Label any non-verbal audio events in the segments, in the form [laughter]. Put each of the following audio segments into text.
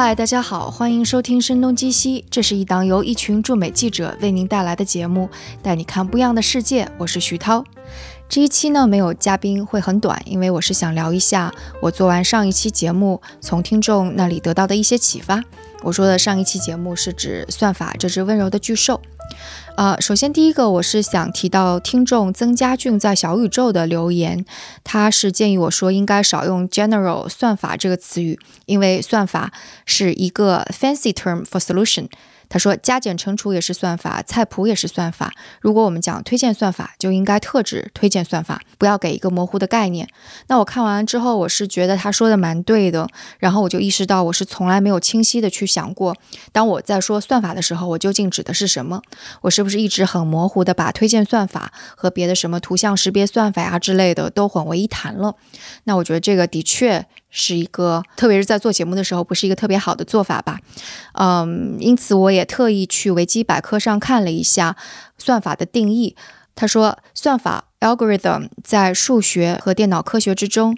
嗨，大家好，欢迎收听《声东击西》，这是一档由一群驻美记者为您带来的节目，带你看不一样的世界。我是徐涛。这一期呢没有嘉宾，会很短，因为我是想聊一下我做完上一期节目从听众那里得到的一些启发。我说的上一期节目是指算法这只温柔的巨兽。呃，首先第一个，我是想提到听众曾家俊在小宇宙的留言，他是建议我说应该少用 general 算法这个词语，因为算法是一个 fancy term for solution。他说加减乘除也是算法，菜谱也是算法。如果我们讲推荐算法，就应该特指推荐算法，不要给一个模糊的概念。那我看完之后，我是觉得他说的蛮对的。然后我就意识到，我是从来没有清晰的去想过，当我在说算法的时候，我究竟指的是什么？我是不是一直很模糊的把推荐算法和别的什么图像识别算法呀之类的都混为一谈了？那我觉得这个的确。是一个，特别是在做节目的时候，不是一个特别好的做法吧？嗯，因此我也特意去维基百科上看了一下算法的定义。他说，算法 （algorithm） 在数学和电脑科学之中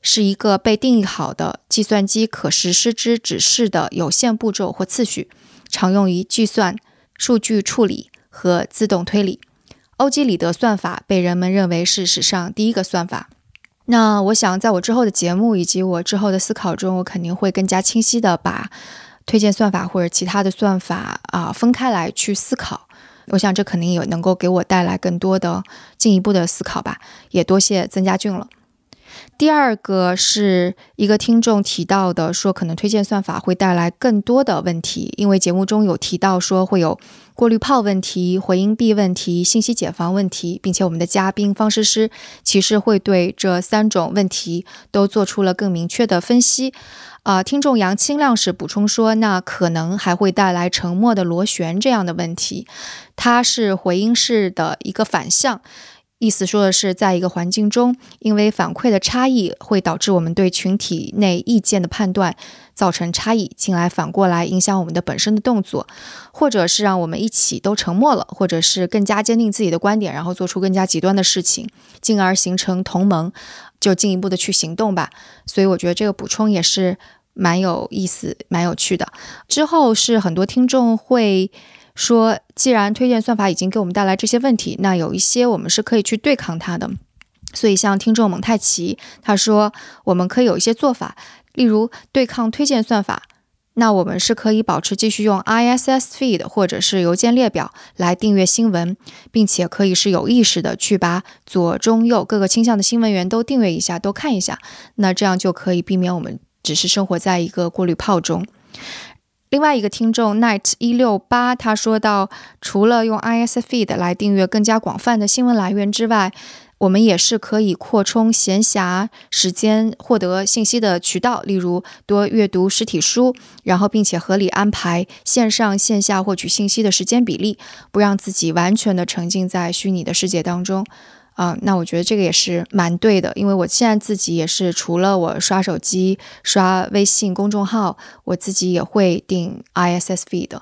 是一个被定义好的计算机可实施之指示的有限步骤或次序，常用于计算、数据处理和自动推理。欧几里得算法被人们认为是史上第一个算法。那我想，在我之后的节目以及我之后的思考中，我肯定会更加清晰的把推荐算法或者其他的算法啊分开来去思考。我想这肯定也能够给我带来更多的进一步的思考吧。也多谢曾家俊了。第二个是一个听众提到的，说可能推荐算法会带来更多的问题，因为节目中有提到说会有过滤泡问题、回音壁问题、信息茧房问题，并且我们的嘉宾方诗诗其实会对这三种问题都做出了更明确的分析。啊，听众杨清亮是补充说，那可能还会带来沉默的螺旋这样的问题，它是回音式的一个反向。意思说的是，在一个环境中，因为反馈的差异会导致我们对群体内意见的判断造成差异，进而反过来影响我们的本身的动作，或者是让我们一起都沉默了，或者是更加坚定自己的观点，然后做出更加极端的事情，进而形成同盟，就进一步的去行动吧。所以我觉得这个补充也是蛮有意思、蛮有趣的。之后是很多听众会。说，既然推荐算法已经给我们带来这些问题，那有一些我们是可以去对抗它的。所以，像听众蒙太奇他说，我们可以有一些做法，例如对抗推荐算法，那我们是可以保持继续用 ISS feed 或者是邮件列表来订阅新闻，并且可以是有意识的去把左、中、右各个倾向的新闻源都订阅一下，都看一下。那这样就可以避免我们只是生活在一个过滤泡中。另外一个听众 night 一六八，他说到，除了用 IS feed 来订阅更加广泛的新闻来源之外，我们也是可以扩充闲暇时间获得信息的渠道，例如多阅读实体书，然后并且合理安排线上线下获取信息的时间比例，不让自己完全的沉浸在虚拟的世界当中。啊，那我觉得这个也是蛮对的，因为我现在自己也是，除了我刷手机、刷微信公众号，我自己也会订 ISS feed，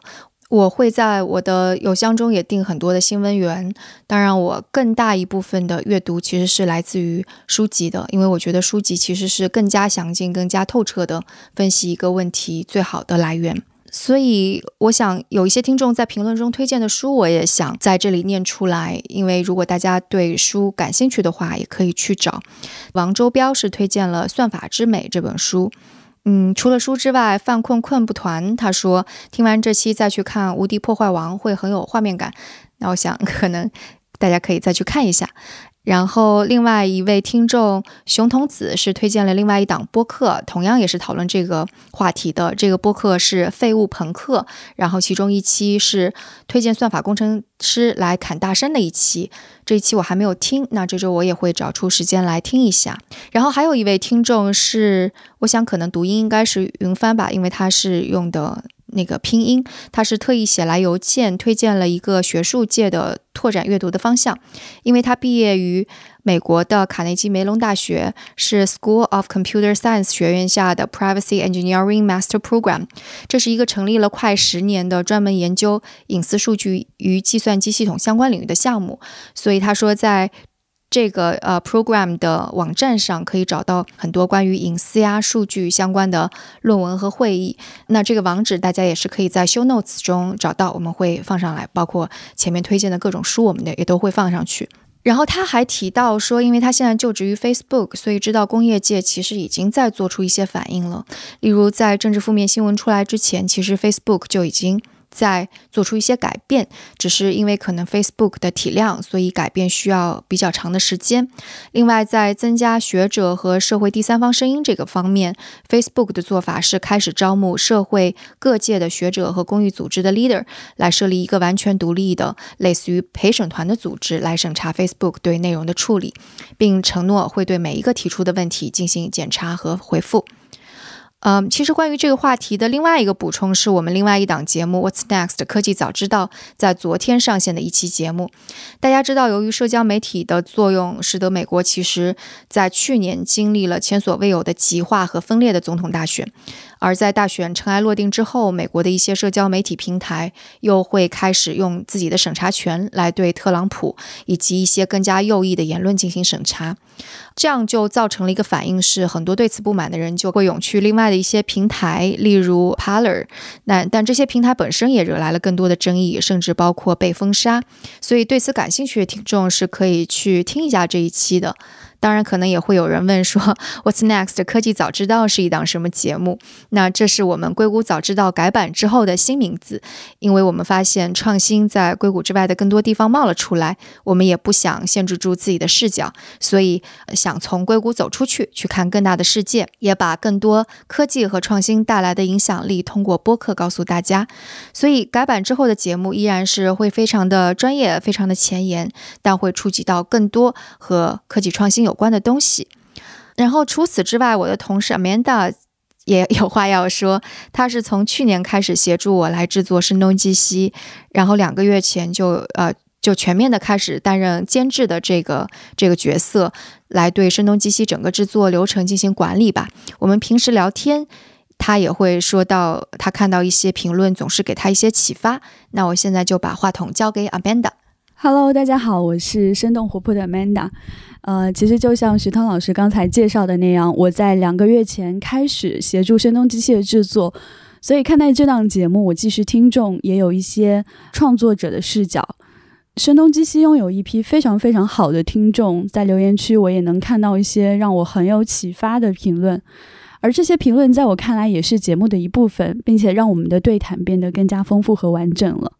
我会在我的邮箱中也订很多的新闻源。当然，我更大一部分的阅读其实是来自于书籍的，因为我觉得书籍其实是更加详尽、更加透彻的分析一个问题最好的来源。所以，我想有一些听众在评论中推荐的书，我也想在这里念出来。因为如果大家对书感兴趣的话，也可以去找。王周标是推荐了《算法之美》这本书。嗯，除了书之外，犯困困不团他说听完这期再去看《无敌破坏王》会很有画面感。那我想可能大家可以再去看一下。然后，另外一位听众熊童子是推荐了另外一档播客，同样也是讨论这个话题的。这个播客是《废物朋克》，然后其中一期是推荐算法工程师来砍大山的一期。这一期我还没有听，那这周我也会找出时间来听一下。然后还有一位听众是，我想可能读音应该是云帆吧，因为他是用的。那个拼音，他是特意写来邮件推荐了一个学术界的拓展阅读的方向，因为他毕业于美国的卡内基梅隆大学，是 School of Computer Science 学院下的 Privacy Engineering Master Program，这是一个成立了快十年的专门研究隐私数据与计算机系统相关领域的项目，所以他说在。这个呃 program 的网站上可以找到很多关于隐私呀、数据相关的论文和会议。那这个网址大家也是可以在 show notes 中找到，我们会放上来，包括前面推荐的各种书，我们的也都会放上去。然后他还提到说，因为他现在就职于 Facebook，所以知道工业界其实已经在做出一些反应了。例如在政治负面新闻出来之前，其实 Facebook 就已经。在做出一些改变，只是因为可能 Facebook 的体量，所以改变需要比较长的时间。另外，在增加学者和社会第三方声音这个方面，Facebook 的做法是开始招募社会各界的学者和公益组织的 leader，来设立一个完全独立的类似于陪审团的组织来审查 Facebook 对内容的处理，并承诺会对每一个提出的问题进行检查和回复。嗯，其实关于这个话题的另外一个补充，是我们另外一档节目《What's Next 科技早知道》在昨天上线的一期节目。大家知道，由于社交媒体的作用，使得美国其实在去年经历了前所未有的极化和分裂的总统大选。而在大选尘埃落定之后，美国的一些社交媒体平台又会开始用自己的审查权来对特朗普以及一些更加右翼的言论进行审查。这样就造成了一个反应，是很多对此不满的人就会涌去另外的一些平台，例如 Paler，。那但这些平台本身也惹来了更多的争议，甚至包括被封杀。所以对此感兴趣的听众是可以去听一下这一期的。当然，可能也会有人问说，[laughs]《What's Next》科技早知道是一档什么节目？那这是我们硅谷早知道改版之后的新名字，因为我们发现创新在硅谷之外的更多地方冒了出来，我们也不想限制住自己的视角，所以想从硅谷走出去，去看更大的世界，也把更多科技和创新带来的影响力通过播客告诉大家。所以改版之后的节目依然是会非常的专业，非常的前沿，但会触及到更多和科技创新。有关的东西，然后除此之外，我的同事 Amanda 也 [laughs] 有话要说。他是从去年开始协助我来制作《声东击西》，然后两个月前就呃就全面的开始担任监制的这个这个角色，来对《声东击西》整个制作流程进行管理吧。我们平时聊天，他也会说到，他看到一些评论总是给他一些启发。那我现在就把话筒交给 Amanda。Hello，大家好，我是生动活泼的 Amanda。呃，其实就像徐涛老师刚才介绍的那样，我在两个月前开始协助声东击西的制作，所以看待这档节目，我既是听众，也有一些创作者的视角。声东击西拥有一批非常非常好的听众，在留言区我也能看到一些让我很有启发的评论，而这些评论在我看来也是节目的一部分，并且让我们的对谈变得更加丰富和完整了。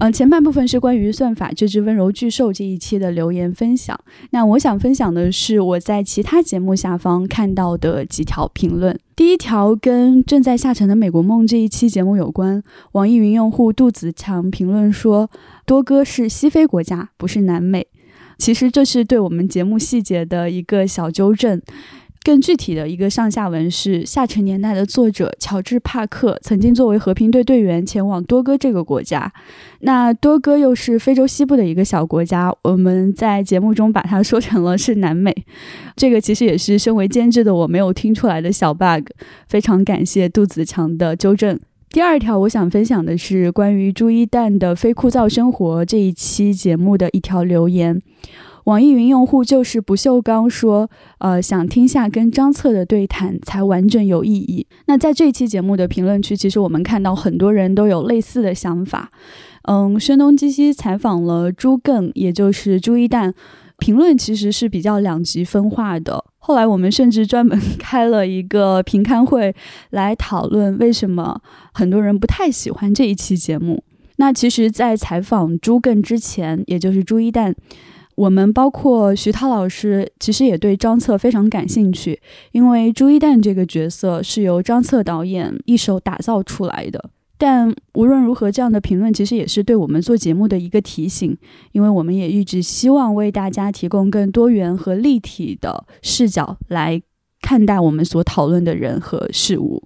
嗯，前半部分是关于算法这只温柔巨兽这一期的留言分享。那我想分享的是我在其他节目下方看到的几条评论。第一条跟正在下沉的美国梦这一期节目有关。网易云用户杜子强评论说：“多哥是西非国家，不是南美。”其实这是对我们节目细节的一个小纠正。更具体的一个上下文是：下沉年代的作者乔治·帕克曾经作为和平队队员前往多哥这个国家。那多哥又是非洲西部的一个小国家，我们在节目中把它说成了是南美。[laughs] 这个其实也是身为监制的我没有听出来的小 bug。非常感谢杜子强的纠正。第二条，我想分享的是关于朱一旦的非枯燥生活这一期节目的一条留言。网易云用户就是不锈钢说，呃，想听下跟张策的对谈才完整有意义。那在这期节目的评论区，其实我们看到很多人都有类似的想法。嗯，声东击西采访了朱更，也就是朱一蛋，评论其实是比较两极分化的。后来我们甚至专门开了一个评刊会来讨论为什么很多人不太喜欢这一期节目。那其实，在采访朱更之前，也就是朱一蛋。我们包括徐涛老师，其实也对张策非常感兴趣，因为朱一蛋这个角色是由张策导演一手打造出来的。但无论如何，这样的评论其实也是对我们做节目的一个提醒，因为我们也一直希望为大家提供更多元和立体的视角来看待我们所讨论的人和事物。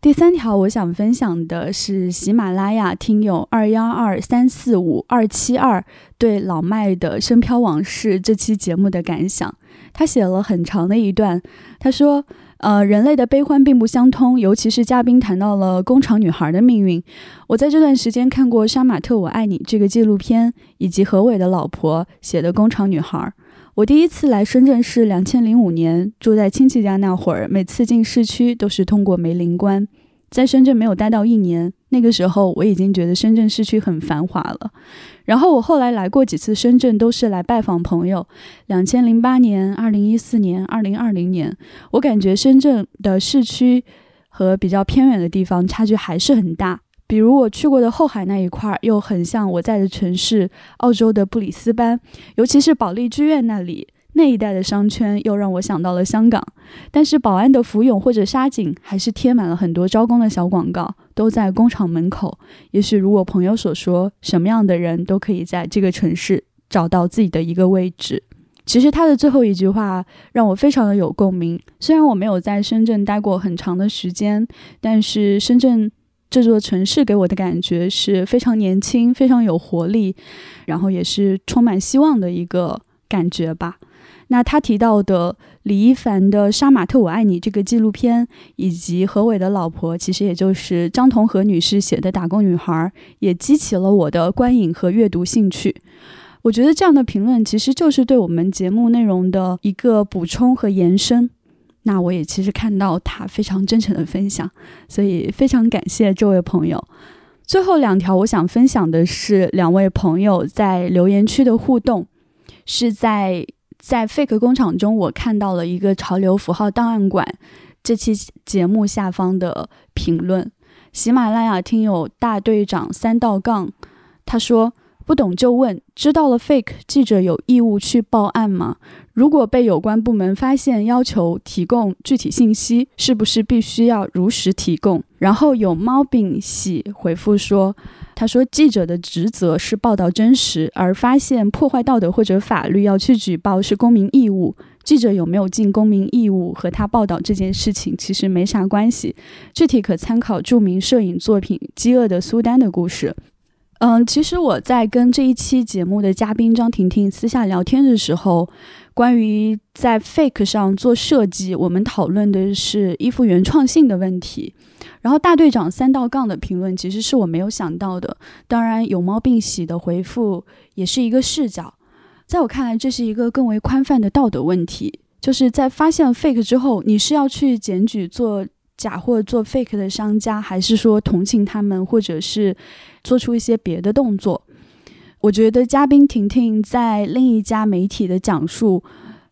第三条，我想分享的是喜马拉雅听友二幺二三四五二七二对老麦的《深漂往事》这期节目的感想。他写了很长的一段，他说：“呃，人类的悲欢并不相通，尤其是嘉宾谈到了工厂女孩的命运。我在这段时间看过杀马特《我爱你》这个纪录片，以及何伟的老婆写的《工厂女孩》。”我第一次来深圳是两千零五年，住在亲戚家那会儿，每次进市区都是通过梅林关。在深圳没有待到一年，那个时候我已经觉得深圳市区很繁华了。然后我后来来过几次深圳，都是来拜访朋友。两千零八年、二零一四年、二零二零年，我感觉深圳的市区和比较偏远的地方差距还是很大。比如我去过的后海那一块儿，又很像我在的城市澳洲的布里斯班，尤其是保利剧院那里。那一带的商圈又让我想到了香港，但是宝安的福永或者沙井还是贴满了很多招工的小广告，都在工厂门口。也许如我朋友所说，什么样的人都可以在这个城市找到自己的一个位置。其实他的最后一句话让我非常的有共鸣。虽然我没有在深圳待过很长的时间，但是深圳这座城市给我的感觉是非常年轻、非常有活力，然后也是充满希望的一个感觉吧。那他提到的李一凡的《杀马特我爱你》这个纪录片，以及何伟的老婆，其实也就是张同和女士写的《打工女孩》，也激起了我的观影和阅读兴趣。我觉得这样的评论其实就是对我们节目内容的一个补充和延伸。那我也其实看到他非常真诚的分享，所以非常感谢这位朋友。最后两条我想分享的是两位朋友在留言区的互动，是在。在 Fake 工厂中，我看到了一个潮流符号档案馆这期节目下方的评论。喜马拉雅听友大队长三道杠，他说。不懂就问，知道了 fake 记者有义务去报案吗？如果被有关部门发现，要求提供具体信息，是不是必须要如实提供？然后有猫饼喜回复说，他说记者的职责是报道真实，而发现破坏道德或者法律要去举报是公民义务。记者有没有尽公民义务和他报道这件事情其实没啥关系，具体可参考著名摄影作品《饥饿的苏丹》的故事。嗯，其实我在跟这一期节目的嘉宾张婷婷私下聊天的时候，关于在 fake 上做设计，我们讨论的是衣服原创性的问题。然后大队长三道杠的评论其实是我没有想到的，当然有猫病喜的回复也是一个视角。在我看来，这是一个更为宽泛的道德问题，就是在发现 fake 之后，你是要去检举做。假货做 fake 的商家，还是说同情他们，或者是做出一些别的动作？我觉得嘉宾婷婷在另一家媒体的讲述，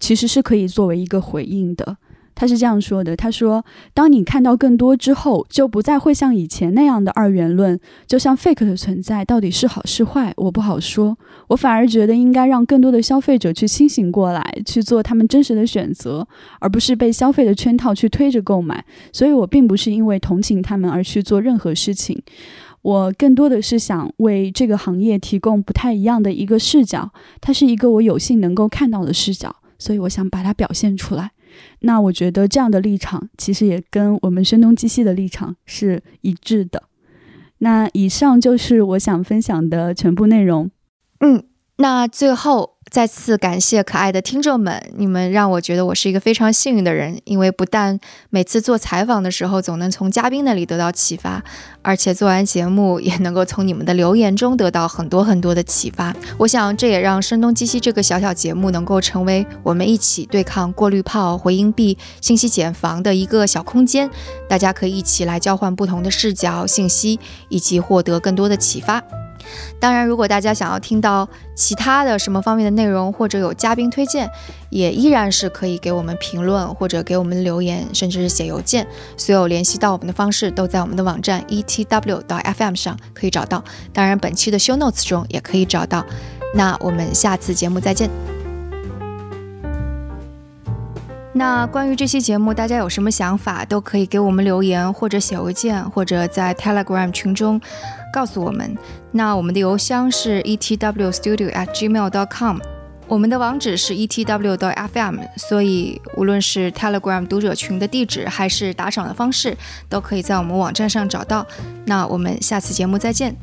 其实是可以作为一个回应的。他是这样说的：“他说，当你看到更多之后，就不再会像以前那样的二元论，就像 fake 的存在到底是好是坏，我不好说。我反而觉得应该让更多的消费者去清醒过来，去做他们真实的选择，而不是被消费的圈套去推着购买。所以我并不是因为同情他们而去做任何事情，我更多的是想为这个行业提供不太一样的一个视角，它是一个我有幸能够看到的视角，所以我想把它表现出来。”那我觉得这样的立场其实也跟我们声东击西的立场是一致的。那以上就是我想分享的全部内容。嗯，那最后。再次感谢可爱的听众们，你们让我觉得我是一个非常幸运的人，因为不但每次做采访的时候总能从嘉宾那里得到启发，而且做完节目也能够从你们的留言中得到很多很多的启发。我想这也让声东击西这个小小节目能够成为我们一起对抗过滤炮、回音壁、信息茧房的一个小空间，大家可以一起来交换不同的视角、信息，以及获得更多的启发。当然，如果大家想要听到其他的什么方面的内容，或者有嘉宾推荐，也依然是可以给我们评论或者给我们留言，甚至是写邮件。所有联系到我们的方式都在我们的网站 e t w 到 f m 上可以找到。当然，本期的 show notes 中也可以找到。那我们下次节目再见。那关于这期节目，大家有什么想法，都可以给我们留言或者写邮件，或者在 Telegram 群中。告诉我们，那我们的邮箱是 etwstudio@gmail.com，我们的网址是 etw.fm，所以无论是 Telegram 读者群的地址，还是打赏的方式，都可以在我们网站上找到。那我们下次节目再见。